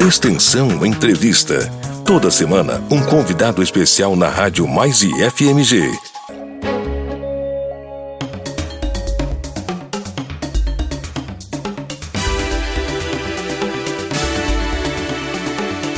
Extensão Entrevista. Toda semana, um convidado especial na Rádio Mais e FMG.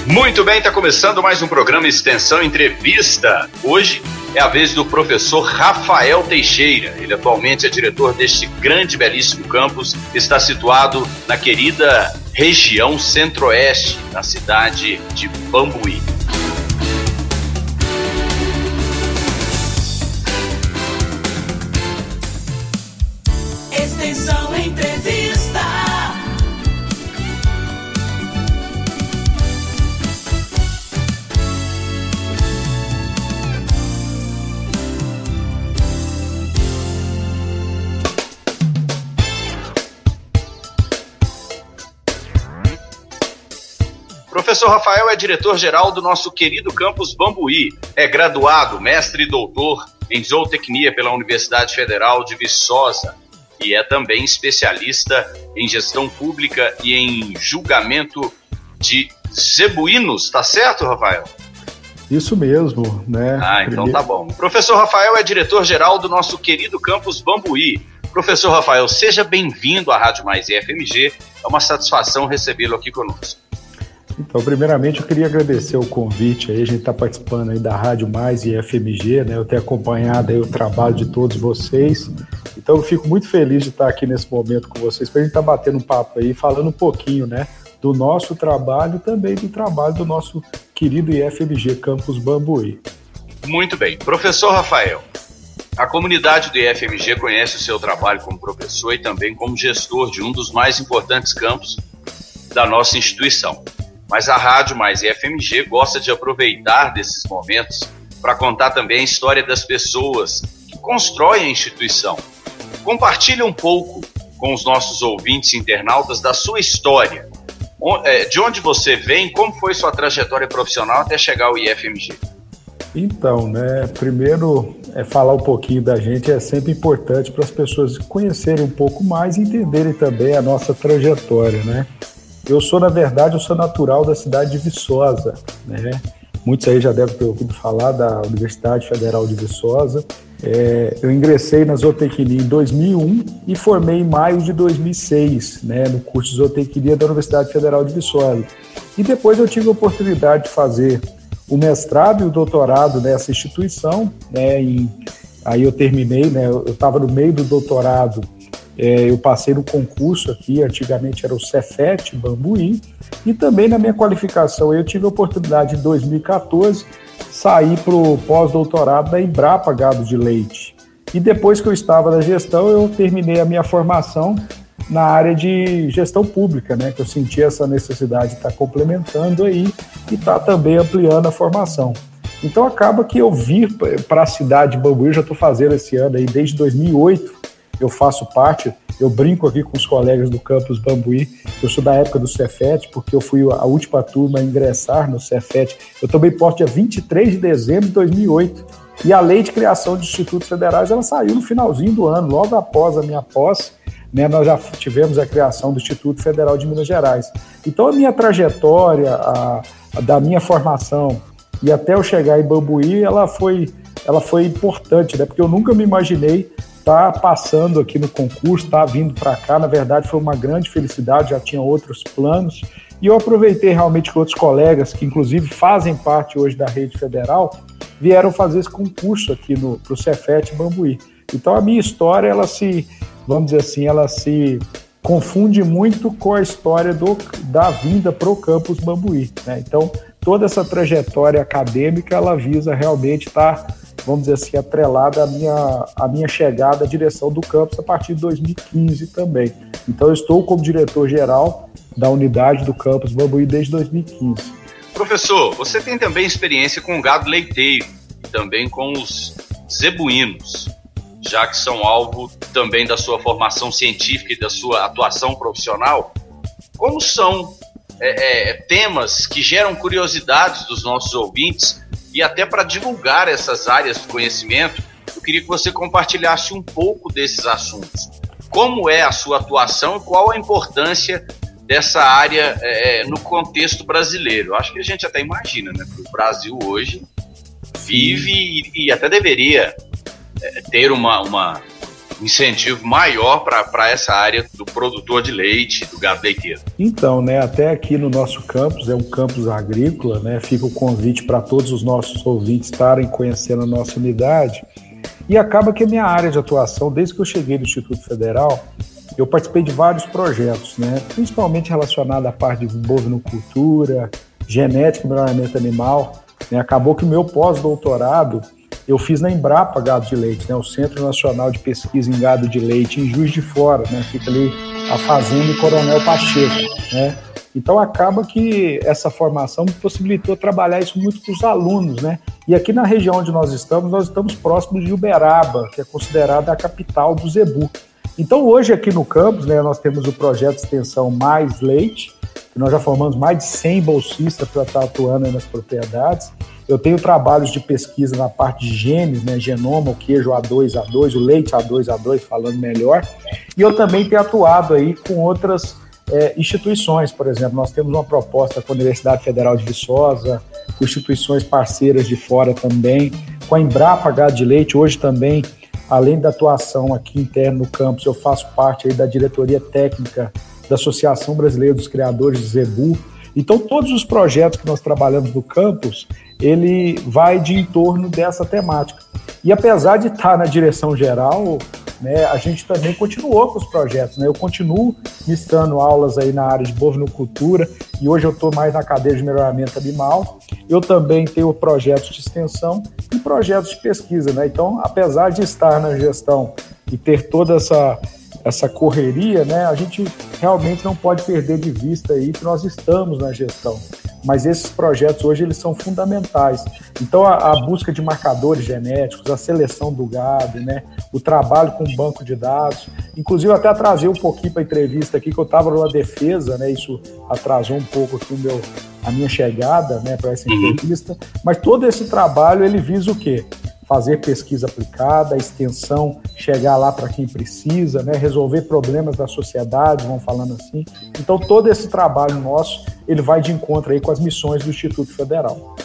Muito bem, está começando mais um programa Extensão Entrevista. Hoje é a vez do professor Rafael Teixeira. Ele atualmente é diretor deste grande, belíssimo campus. Está situado na querida região centro-oeste, na cidade de Bambuí. Professor Rafael é diretor-geral do nosso querido campus Bambuí. É graduado, mestre e doutor em zootecnia pela Universidade Federal de Viçosa e é também especialista em gestão pública e em julgamento de zebuínos, tá certo, Rafael? Isso mesmo, né? Ah, então Primeiro... tá bom. O professor Rafael é diretor-geral do nosso querido campus Bambuí. Professor Rafael, seja bem-vindo à Rádio Mais e FMG. É uma satisfação recebê-lo aqui conosco. Então, primeiramente, eu queria agradecer o convite aí, a gente está participando aí da Rádio Mais e FMG, né? Eu tenho acompanhado aí o trabalho de todos vocês. Então, eu fico muito feliz de estar aqui nesse momento com vocês, para a gente estar tá batendo um papo aí, falando um pouquinho, né? Do nosso trabalho e também do trabalho do nosso querido IFMG Campus Bambuí. Muito bem. Professor Rafael, a comunidade do IFMG conhece o seu trabalho como professor e também como gestor de um dos mais importantes campos da nossa instituição. Mas a Rádio Mais e FMG gosta de aproveitar desses momentos para contar também a história das pessoas que constroem a instituição. Compartilhe um pouco com os nossos ouvintes internautas da sua história. É, de onde você vem, como foi sua trajetória profissional até chegar ao IFMG? Então, né, primeiro é falar um pouquinho da gente é sempre importante para as pessoas conhecerem um pouco mais e entenderem também a nossa trajetória, né? Eu sou, na verdade, eu sou natural da cidade de Viçosa, né? Muitos aí já devem ter ouvido falar da Universidade Federal de Viçosa. É, eu ingressei na zootecnia em 2001 e formei em maio de 2006, né, no curso de zootecnia da Universidade Federal de Viçosa. E depois eu tive a oportunidade de fazer o mestrado e o doutorado nessa instituição, né, aí eu terminei, né, eu estava no meio do doutorado é, eu passei no concurso aqui, antigamente era o Cefet Bambuí, e também na minha qualificação eu tive a oportunidade em 2014 sair para o pós-doutorado da Embrapa Gado de Leite. E depois que eu estava na gestão, eu terminei a minha formação na área de gestão pública, né? Que eu senti essa necessidade de estar tá complementando aí e estar tá também ampliando a formação. Então acaba que eu vir para a cidade de Bambuí, já estou fazendo esse ano aí desde 2008, eu faço parte, eu brinco aqui com os colegas do campus Bambuí, eu sou da época do Cefet, porque eu fui a última turma a ingressar no Cefet. Eu tomei posse dia 23 de dezembro de 2008. E a lei de criação de institutos federais, ela saiu no finalzinho do ano, logo após a minha posse, né, nós já tivemos a criação do Instituto Federal de Minas Gerais. Então a minha trajetória, a, a da minha formação e até eu chegar em Bambuí, ela foi, ela foi importante, né, porque eu nunca me imaginei tá passando aqui no concurso, tá vindo para cá. Na verdade, foi uma grande felicidade, já tinha outros planos. E eu aproveitei realmente que outros colegas, que inclusive fazem parte hoje da rede federal, vieram fazer esse concurso aqui no pro Cefet Bambuí. Então a minha história, ela se, vamos dizer assim, ela se confunde muito com a história do, da vinda para o campus Bambuí. Né? Então toda essa trajetória acadêmica, ela visa realmente estar tá vamos dizer assim, atrelada à minha, à minha chegada à direção do campus a partir de 2015 também. Então, eu estou como diretor-geral da unidade do campus Bambuí desde 2015. Professor, você tem também experiência com o gado leiteiro e também com os zebuínos, já que são alvo também da sua formação científica e da sua atuação profissional. Como são é, é, temas que geram curiosidades dos nossos ouvintes e até para divulgar essas áreas de conhecimento, eu queria que você compartilhasse um pouco desses assuntos. Como é a sua atuação e qual a importância dessa área é, no contexto brasileiro. Acho que a gente até imagina, né? O Brasil hoje vive e, e até deveria é, ter uma, uma incentivo maior para essa área do produtor de leite, do gado leiteiro? Então, né, até aqui no nosso campus, é um campus agrícola, né, fica o convite para todos os nossos ouvintes estarem conhecendo a nossa unidade. E acaba que a minha área de atuação, desde que eu cheguei no Instituto Federal, eu participei de vários projetos, né, principalmente relacionado à parte de bovinocultura, genética e melhoramento animal. Né, acabou que o meu pós-doutorado eu fiz na Embrapa Gado de Leite, né, o Centro Nacional de Pesquisa em Gado de Leite, em Juiz de Fora, né, fica ali a Fazenda e Coronel Pacheco, né. Então acaba que essa formação me possibilitou trabalhar isso muito com os alunos, né? E aqui na região onde nós estamos, nós estamos próximos de Uberaba, que é considerada a capital do zebu. Então hoje aqui no campus, né, nós temos o projeto de extensão Mais Leite, que nós já formamos mais de 100 bolsistas para estar atuando nas propriedades. Eu tenho trabalhos de pesquisa na parte de genes, né, genoma, o queijo A2A2, o leite A2A2, falando melhor. E eu também tenho atuado aí com outras é, instituições, por exemplo, nós temos uma proposta com a Universidade Federal de Viçosa, com instituições parceiras de fora também, com a Embrapa Gado de Leite, hoje também, além da atuação aqui interna no campus, eu faço parte aí da diretoria técnica da Associação Brasileira dos Criadores de Zebu, então, todos os projetos que nós trabalhamos no campus, ele vai de em torno dessa temática. E apesar de estar na direção geral, né, a gente também continuou com os projetos. Né? Eu continuo ministrando aulas aí na área de bovinocultura e hoje eu estou mais na cadeia de melhoramento animal. Eu também tenho projetos de extensão e projetos de pesquisa. Né? Então, apesar de estar na gestão e ter toda essa essa correria, né, a gente realmente não pode perder de vista aí que nós estamos na gestão. Mas esses projetos hoje eles são fundamentais. Então a, a busca de marcadores genéticos, a seleção do gado, né, o trabalho com o banco de dados, inclusive até atrasei um pouquinho para a entrevista aqui que eu estava numa defesa, né, isso atrasou um pouco aqui o meu a minha chegada, né, para essa uhum. entrevista. Mas todo esse trabalho ele visa o quê? Fazer pesquisa aplicada, extensão, chegar lá para quem precisa, né, resolver problemas da sociedade, vamos falando assim. Então todo esse trabalho nosso, ele vai de encontro aí com as missões do Instituto Federal.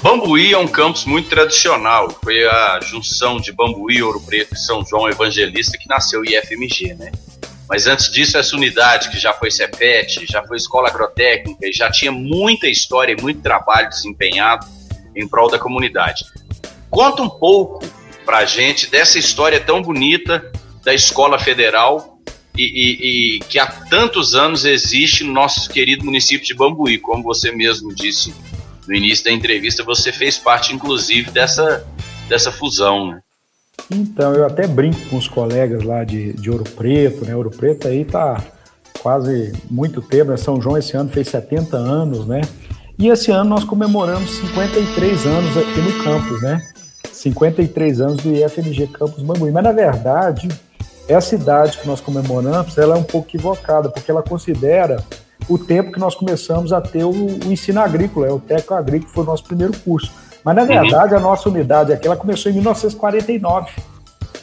Bambuí é um campus muito tradicional, foi a junção de Bambuí, Ouro Preto e São João Evangelista que nasceu o IFMG, né? Mas antes disso, essa unidade que já foi Cefet, já foi escola agrotécnica já tinha muita história e muito trabalho desempenhado em prol da comunidade. Conta um pouco para a gente dessa história tão bonita da Escola Federal e, e, e, que há tantos anos existe no nosso querido município de Bambuí. Como você mesmo disse no início da entrevista, você fez parte, inclusive, dessa, dessa fusão, né? Então, eu até brinco com os colegas lá de, de Ouro Preto, né? Ouro Preto aí tá quase muito tempo, né? São João esse ano fez 70 anos, né? E esse ano nós comemoramos 53 anos aqui no campus, né? 53 anos do IFMG Campus Bambuí. Mas, na verdade, essa idade que nós comemoramos, ela é um pouco equivocada, porque ela considera o tempo que nós começamos a ter o, o ensino agrícola, é o técnico agrícola, foi o nosso primeiro curso. Mas, na uhum. verdade, a nossa unidade aqui, ela começou em 1949.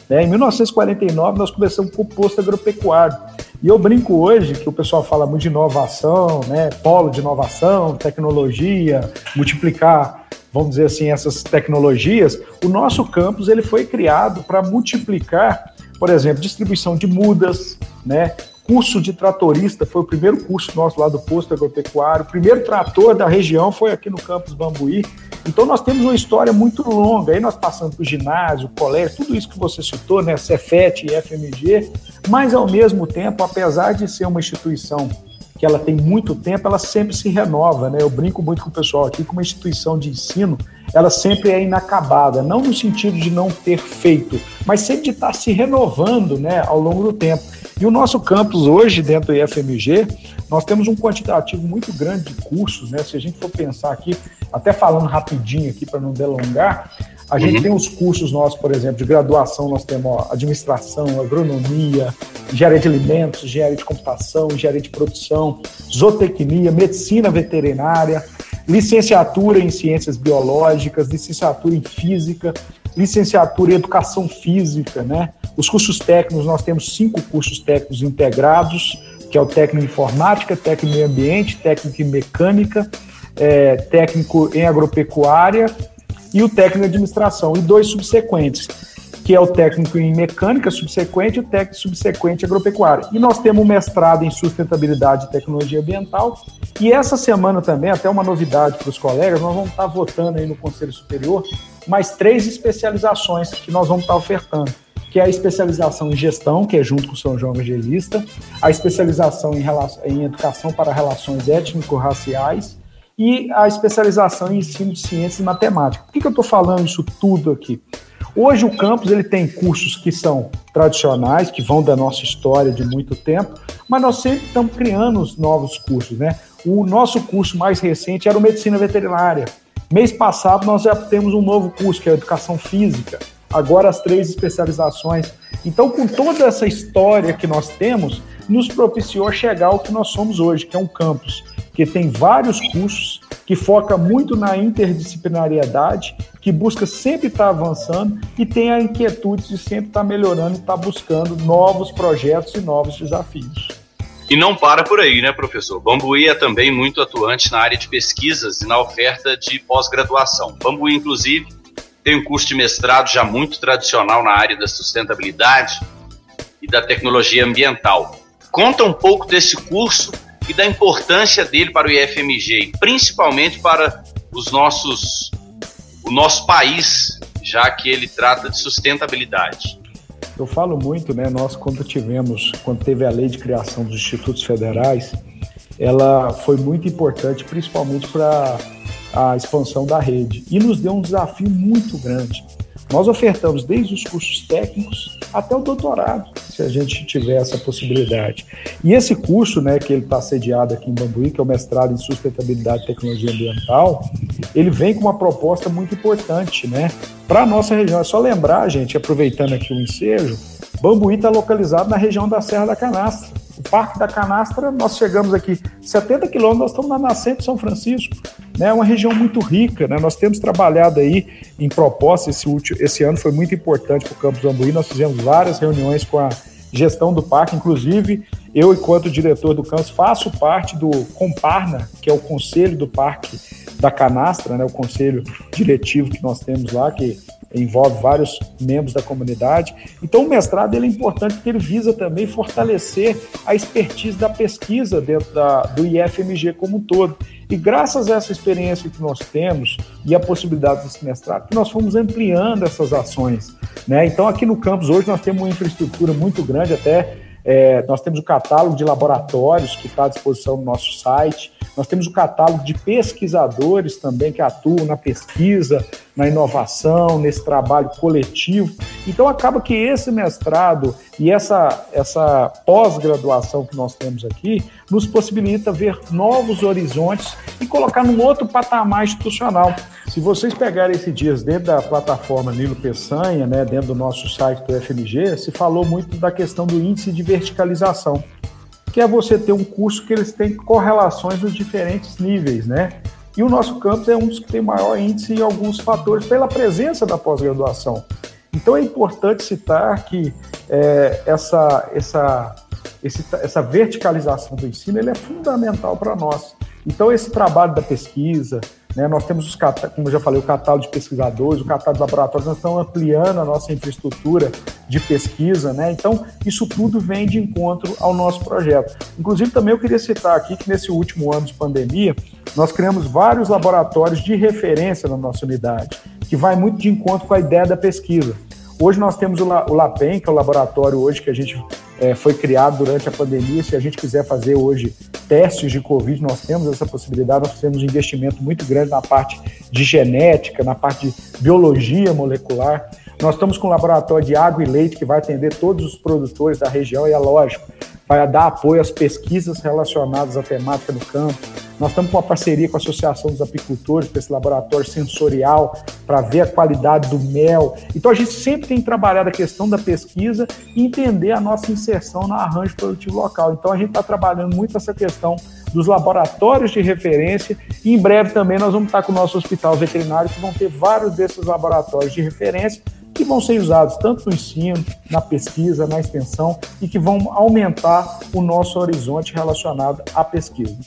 Né? Em 1949, nós começamos com o posto agropecuário. E eu brinco hoje que o pessoal fala muito de inovação, né? polo de inovação, tecnologia, multiplicar vamos dizer assim, essas tecnologias, o nosso campus ele foi criado para multiplicar, por exemplo, distribuição de mudas, né? Curso de tratorista foi o primeiro curso nosso lá do posto agropecuário. O primeiro trator da região foi aqui no campus Bambuí. Então nós temos uma história muito longa. Aí nós passamos por ginásio, colégio, tudo isso que você citou, né? Cefet e FMG. Mas ao mesmo tempo, apesar de ser uma instituição que ela tem muito tempo, ela sempre se renova, né? Eu brinco muito com o pessoal aqui, que uma instituição de ensino, ela sempre é inacabada, não no sentido de não ter feito, mas sempre de estar se renovando, né, ao longo do tempo. E o nosso campus hoje, dentro do IFMG, nós temos um quantitativo muito grande de cursos, né? Se a gente for pensar aqui, até falando rapidinho aqui para não delongar, a gente uhum. tem os cursos nossos, por exemplo, de graduação, nós temos ó, administração, agronomia, engenharia de alimentos, engenharia de computação, engenharia de produção, zootecnia, medicina veterinária, licenciatura em ciências biológicas, licenciatura em física, licenciatura em educação física, né? Os cursos técnicos, nós temos cinco cursos técnicos integrados, que é o técnico em informática, técnico em ambiente, técnico em mecânica, é, técnico em agropecuária e o técnico em administração, e dois subsequentes, que é o técnico em mecânica subsequente e o técnico subsequente em agropecuária. E nós temos um mestrado em sustentabilidade e tecnologia ambiental. E essa semana também, até uma novidade para os colegas, nós vamos estar votando aí no Conselho Superior mais três especializações que nós vamos estar ofertando que é a especialização em gestão, que é junto com o São João Evangelista, a especialização em, em educação para relações étnico-raciais e a especialização em ensino de ciência e matemática. Por que, que eu estou falando isso tudo aqui? Hoje o campus ele tem cursos que são tradicionais, que vão da nossa história de muito tempo, mas nós sempre estamos criando os novos cursos, né? O nosso curso mais recente era o Medicina Veterinária. Mês passado nós já temos um novo curso, que é a Educação Física agora as três especializações. Então, com toda essa história que nós temos, nos propiciou chegar ao que nós somos hoje, que é um campus que tem vários cursos, que foca muito na interdisciplinariedade, que busca sempre estar avançando e tem a inquietude de sempre estar melhorando e estar buscando novos projetos e novos desafios. E não para por aí, né, professor? Bambuí é também muito atuante na área de pesquisas e na oferta de pós-graduação. Bambuí, inclusive, tem um curso de mestrado já muito tradicional na área da sustentabilidade e da tecnologia ambiental. Conta um pouco desse curso e da importância dele para o IFMG, principalmente para os nossos, o nosso país, já que ele trata de sustentabilidade. Eu falo muito, né? Nós quando tivemos, quando teve a lei de criação dos institutos federais, ela foi muito importante, principalmente para a expansão da rede e nos deu um desafio muito grande. Nós ofertamos desde os cursos técnicos até o doutorado, se a gente tiver essa possibilidade. E esse curso, né, que ele está sediado aqui em Bambuí, que é o mestrado em sustentabilidade e tecnologia ambiental, ele vem com uma proposta muito importante, né, para a nossa região. É só lembrar, gente, aproveitando aqui o ensejo, Bambuí está localizado na região da Serra da Canastra. O Parque da Canastra, nós chegamos aqui 70 quilômetros, nós estamos na nascente São Francisco né, é uma região muito rica. Né? Nós temos trabalhado aí em propostas, esse, último, esse ano foi muito importante para o Campus Ambuí, nós fizemos várias reuniões com a gestão do parque, inclusive eu, enquanto diretor do campus, faço parte do Comparna, que é o conselho do parque da Canastra, né, o conselho diretivo que nós temos lá, que envolve vários membros da comunidade. Então, o mestrado ele é importante porque ele visa também fortalecer a expertise da pesquisa dentro da, do IFMG como um todo. E graças a essa experiência que nós temos e a possibilidade desse mestrado, que nós fomos ampliando essas ações. Né? Então, aqui no campus, hoje, nós temos uma infraestrutura muito grande, até é, nós temos o catálogo de laboratórios que está à disposição no nosso site. Nós temos o catálogo de pesquisadores também que atuam na pesquisa, na inovação, nesse trabalho coletivo. Então acaba que esse mestrado e essa, essa pós-graduação que nós temos aqui nos possibilita ver novos horizontes e colocar num outro patamar institucional. Se vocês pegarem esses dias dentro da plataforma Nilo Peçanha, né, dentro do nosso site do FMG, se falou muito da questão do índice de verticalização que é você ter um curso que eles têm correlações nos diferentes níveis, né? E o nosso campus é um dos que tem maior índice em alguns fatores pela presença da pós-graduação. Então é importante citar que é, essa, essa, esse, essa verticalização do ensino ele é fundamental para nós. Então esse trabalho da pesquisa, né? Nós temos, os, como eu já falei, o catálogo de pesquisadores, o catálogo de laboratórios, nós estamos ampliando a nossa infraestrutura de pesquisa, né? Então, isso tudo vem de encontro ao nosso projeto. Inclusive, também eu queria citar aqui que nesse último ano de pandemia, nós criamos vários laboratórios de referência na nossa unidade, que vai muito de encontro com a ideia da pesquisa. Hoje nós temos o, LAPEN, que é o laboratório hoje que a gente é, foi criado durante a pandemia. Se a gente quiser fazer hoje testes de Covid, nós temos essa possibilidade. Nós temos um investimento muito grande na parte de genética, na parte de biologia molecular. Nós estamos com um laboratório de água e leite que vai atender todos os produtores da região e é lógico, vai dar apoio às pesquisas relacionadas à temática do campo nós estamos com uma parceria com a Associação dos Apicultores, para esse laboratório sensorial, para ver a qualidade do mel. Então, a gente sempre tem trabalhado a questão da pesquisa e entender a nossa inserção no arranjo produtivo local. Então, a gente está trabalhando muito essa questão dos laboratórios de referência e em breve também nós vamos estar com o nosso hospital veterinário que vão ter vários desses laboratórios de referência que vão ser usados tanto no ensino, na pesquisa, na extensão e que vão aumentar o nosso horizonte relacionado à pesquisa.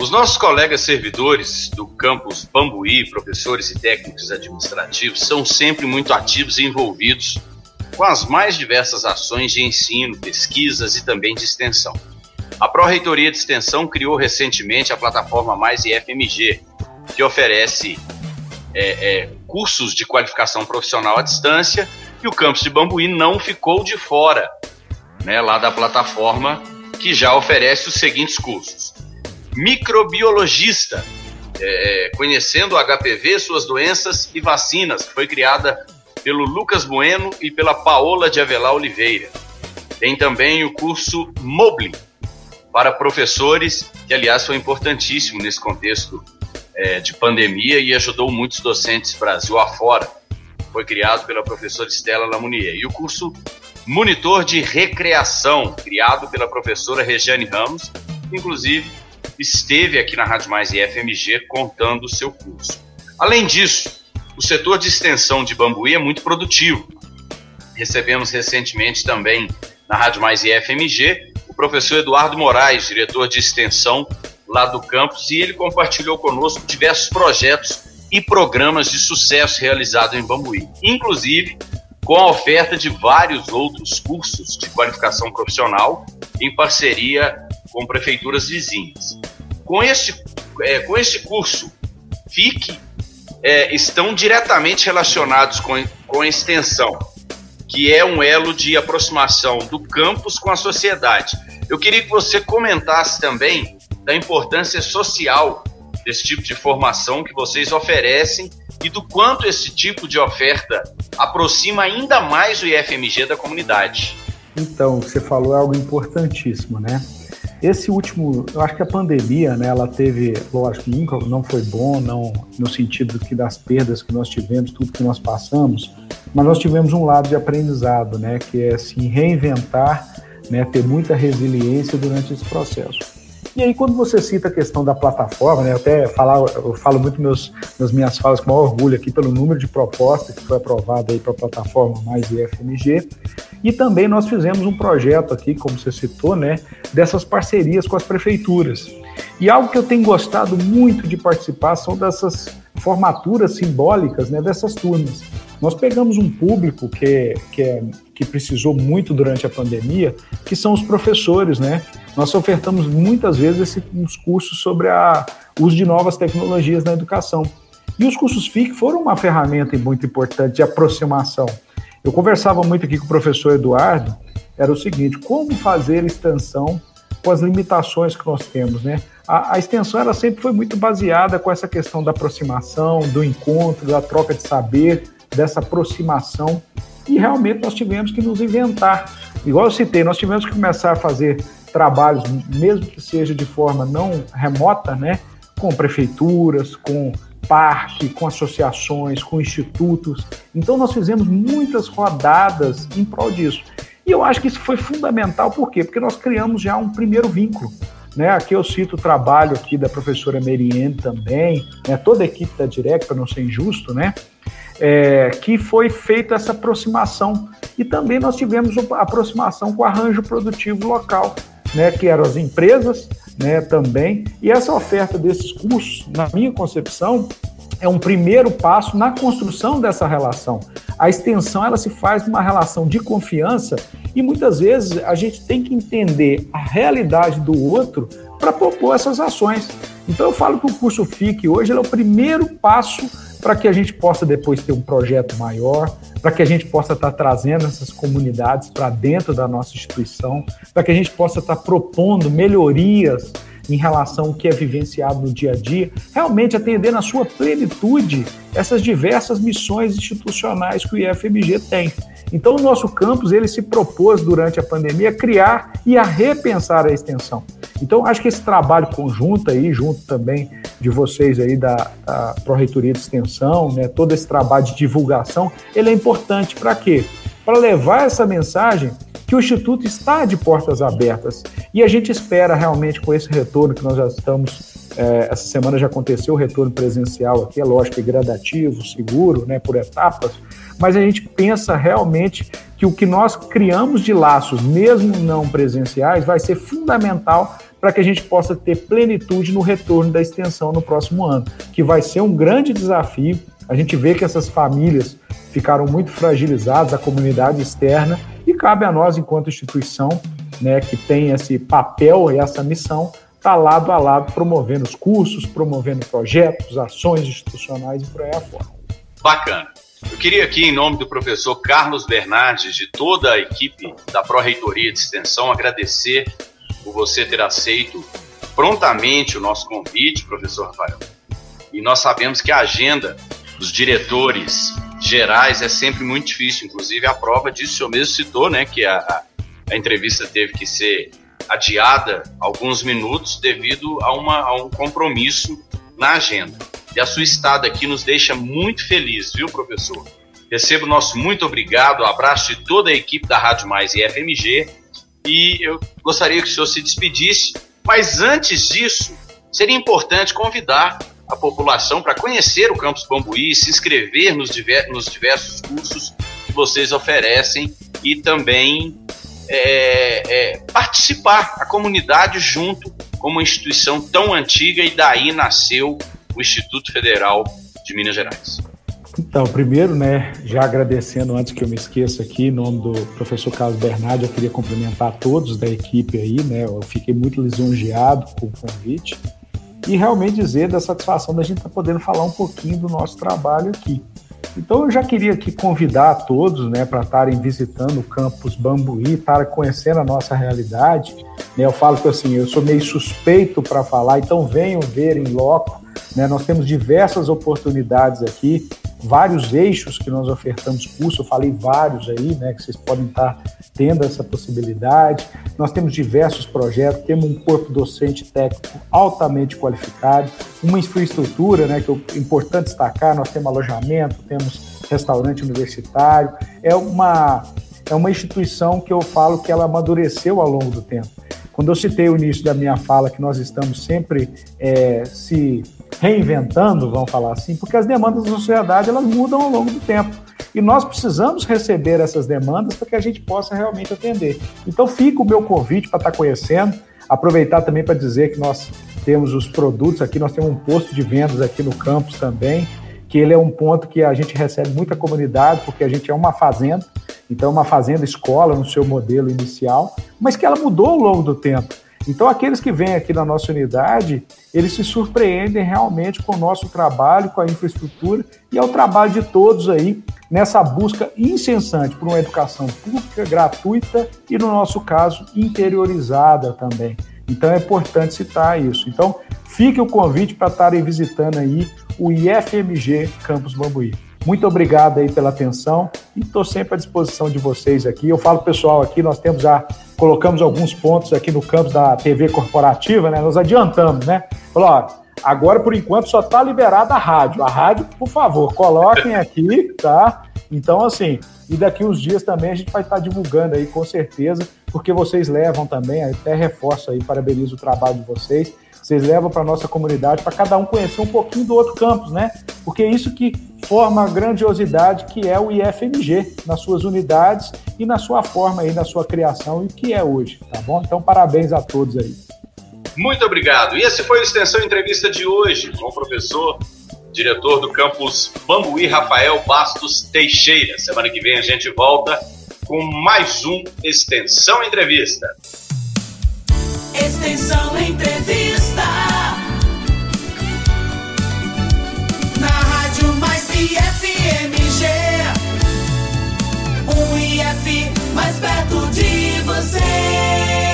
Os nossos colegas servidores do campus Bambuí, professores e técnicos administrativos, são sempre muito ativos e envolvidos com as mais diversas ações de ensino, pesquisas e também de extensão. A Pró-Reitoria de Extensão criou recentemente a plataforma Mais IFMG, que oferece é, é, cursos de qualificação profissional à distância e o campus de Bambuí não ficou de fora né, lá da plataforma que já oferece os seguintes cursos microbiologista, é, conhecendo o HPV, suas doenças e vacinas, foi criada pelo Lucas Bueno e pela Paola de Avelar Oliveira. Tem também o curso Mobli, para professores, que aliás foi importantíssimo nesse contexto é, de pandemia e ajudou muitos docentes Brasil afora. Foi criado pela professora Estela Lamounier. E o curso Monitor de Recreação, criado pela professora Regiane Ramos, inclusive esteve aqui na Rádio Mais e FMG contando o seu curso. Além disso, o setor de extensão de Bambuí é muito produtivo. Recebemos recentemente também na Rádio Mais e FMG o professor Eduardo Moraes, diretor de extensão lá do campus, e ele compartilhou conosco diversos projetos e programas de sucesso realizados em Bambuí, inclusive com a oferta de vários outros cursos de qualificação profissional em parceria com prefeituras vizinhas. Com este, é, com este curso, FIC é, estão diretamente relacionados com, com a extensão, que é um elo de aproximação do campus com a sociedade. Eu queria que você comentasse também da importância social desse tipo de formação que vocês oferecem e do quanto esse tipo de oferta aproxima ainda mais o IFMG da comunidade. Então, você falou algo importantíssimo, né? Esse último, eu acho que a pandemia, né, ela teve, lógico, não foi bom, não no sentido que das perdas que nós tivemos, tudo que nós passamos, mas nós tivemos um lado de aprendizado, né, que é assim reinventar, né, ter muita resiliência durante esse processo. E aí, quando você cita a questão da plataforma, né, até falar, eu falo muito meus, nas minhas falas com maior orgulho aqui pelo número de propostas que foi aprovado aí para a plataforma mais IFMG. E também nós fizemos um projeto aqui, como você citou, né, dessas parcerias com as prefeituras. E algo que eu tenho gostado muito de participar são dessas formaturas simbólicas né, dessas turmas. Nós pegamos um público que, que, é, que precisou muito durante a pandemia, que são os professores, né? Nós ofertamos muitas vezes uns cursos sobre o uso de novas tecnologias na educação. E os cursos FIC foram uma ferramenta muito importante de aproximação. Eu conversava muito aqui com o professor Eduardo, era o seguinte, como fazer extensão com as limitações que nós temos, né? A, a, extensão ela sempre foi muito baseada com essa questão da aproximação, do encontro, da troca de saber, dessa aproximação. E realmente nós tivemos que nos inventar. Igual eu citei, nós tivemos que começar a fazer trabalhos, mesmo que seja de forma não remota, né? Com prefeituras, com parque, com associações, com institutos. Então nós fizemos muitas rodadas em prol disso. E eu acho que isso foi fundamental, por quê? Porque nós criamos já um primeiro vínculo. Né, aqui eu cito o trabalho aqui da professora Meriene também, né, toda a equipe da Direct, para não ser injusto, né, é, que foi feita essa aproximação. E também nós tivemos aproximação com o arranjo produtivo local, né, que eram as empresas né, também. E essa oferta desses cursos, na minha concepção, é um primeiro passo na construção dessa relação. A extensão ela se faz numa relação de confiança e muitas vezes a gente tem que entender a realidade do outro para propor essas ações. Então eu falo que o curso FIC hoje é o primeiro passo para que a gente possa depois ter um projeto maior, para que a gente possa estar trazendo essas comunidades para dentro da nossa instituição, para que a gente possa estar propondo melhorias em relação ao que é vivenciado no dia a dia, realmente atender na sua plenitude essas diversas missões institucionais que o IFMG tem. Então, o nosso campus ele se propôs durante a pandemia a criar e a repensar a extensão. Então, acho que esse trabalho conjunto aí, junto também de vocês aí da, da Pró-Reitoria de Extensão, né, todo esse trabalho de divulgação, ele é importante para quê? Para levar essa mensagem que o Instituto está de portas abertas. E a gente espera realmente, com esse retorno que nós já estamos É, essa semana já aconteceu o retorno presencial aqui, é lógico, é gradativo, seguro, né, por etapas, mas a gente pensa realmente que o que nós criamos de laços, mesmo não presenciais, vai ser fundamental para que a gente possa ter plenitude no retorno da extensão no próximo ano, que vai ser um grande desafio. A gente vê que essas famílias ficaram muito fragilizadas, a comunidade externa, e cabe a nós, enquanto instituição, né, que tem esse papel e essa missão, estar tá lado a lado promovendo os cursos, promovendo projetos, ações institucionais e por aí afora. Bacana. Eu queria aqui, em nome do professor Carlos Bernardes, de toda a equipe da Pró-Reitoria de Extensão, agradecer por você ter aceito prontamente o nosso convite, professor Rafael. E nós sabemos que a agenda dos diretores gerais é sempre muito difícil, inclusive a prova disso o senhor mesmo citou, né, que a, a entrevista teve que ser adiada alguns minutos devido a, uma, a um compromisso na agenda. E a sua estada aqui nos deixa muito feliz, viu, professor? Recebo nosso muito obrigado, abraço de toda a equipe da Rádio Mais e FMG. E eu gostaria que o senhor se despedisse, mas antes disso, seria importante convidar a população para conhecer o Campus Bambuí, se inscrever nos, diver, nos diversos cursos que vocês oferecem e também é, é, participar, a comunidade junto como uma instituição tão antiga e daí nasceu o Instituto Federal de Minas Gerais. Então, primeiro, né, já agradecendo antes que eu me esqueça aqui, em nome do professor Carlos Bernardo, eu queria cumprimentar todos da equipe aí, né, eu fiquei muito lisonjeado com o convite e realmente dizer da satisfação da gente estar tá podendo falar um pouquinho do nosso trabalho aqui. Então eu já queria aqui convidar todos né, para estarem visitando o campus Bambuí, para conhecendo a nossa realidade. Né, eu falo que assim, eu sou meio suspeito para falar, então venham ver em loco. Né, nós temos diversas oportunidades aqui vários eixos que nós ofertamos curso, eu falei vários aí, né, que vocês podem estar tendo essa possibilidade. Nós temos diversos projetos, temos um corpo docente técnico altamente qualificado, uma infraestrutura, né, que é importante destacar, nós temos alojamento, temos restaurante universitário, é uma é uma instituição que eu falo que ela amadureceu ao longo do tempo. Quando eu citei o início da minha fala que nós estamos sempre é, se reinventando, vamos falar assim, porque as demandas da sociedade elas mudam ao longo do tempo. E nós precisamos receber essas demandas para que a gente possa realmente atender. Então fica o meu convite para estar conhecendo, aproveitar também para dizer que nós temos os produtos aqui, nós temos um posto de vendas aqui no campus também, que ele é um ponto que a gente recebe muita comunidade, porque a gente é uma fazenda, então uma fazenda escola no seu modelo inicial, mas que ela mudou ao longo do tempo. Então, aqueles que vêm aqui na nossa unidade, eles se surpreendem realmente com o nosso trabalho, com a infraestrutura e é o trabalho de todos aí nessa busca incessante por uma educação pública, gratuita e, no nosso caso, interiorizada também. Então, é importante citar isso. Então, fique o convite para estarem visitando aí o IFMG Campus Bambuí. Muito obrigado aí pela atenção e estou sempre à disposição de vocês aqui. Eu falo pessoal aqui, nós temos já colocamos alguns pontos aqui no campus da TV corporativa, né? Nós adiantamos, né? Falou, ó, agora por enquanto só está liberada a rádio. A rádio, por favor, coloquem aqui, tá? Então, assim, e daqui uns dias também a gente vai estar tá divulgando aí, com certeza, porque vocês levam também, até reforço aí, parabenizo o trabalho de vocês vocês levam para nossa comunidade, para cada um conhecer um pouquinho do outro campus, né? Porque é isso que forma a grandiosidade que é o IFMG, nas suas unidades e na sua forma aí, na sua criação e o que é hoje, tá bom? Então, parabéns a todos aí. Muito obrigado. E esse foi o Extensão Entrevista de hoje com o professor, diretor do campus Bambuí, Rafael Bastos Teixeira. Semana que vem a gente volta com mais um Extensão Entrevista. Extensão Entrevista. IF mais perto de você.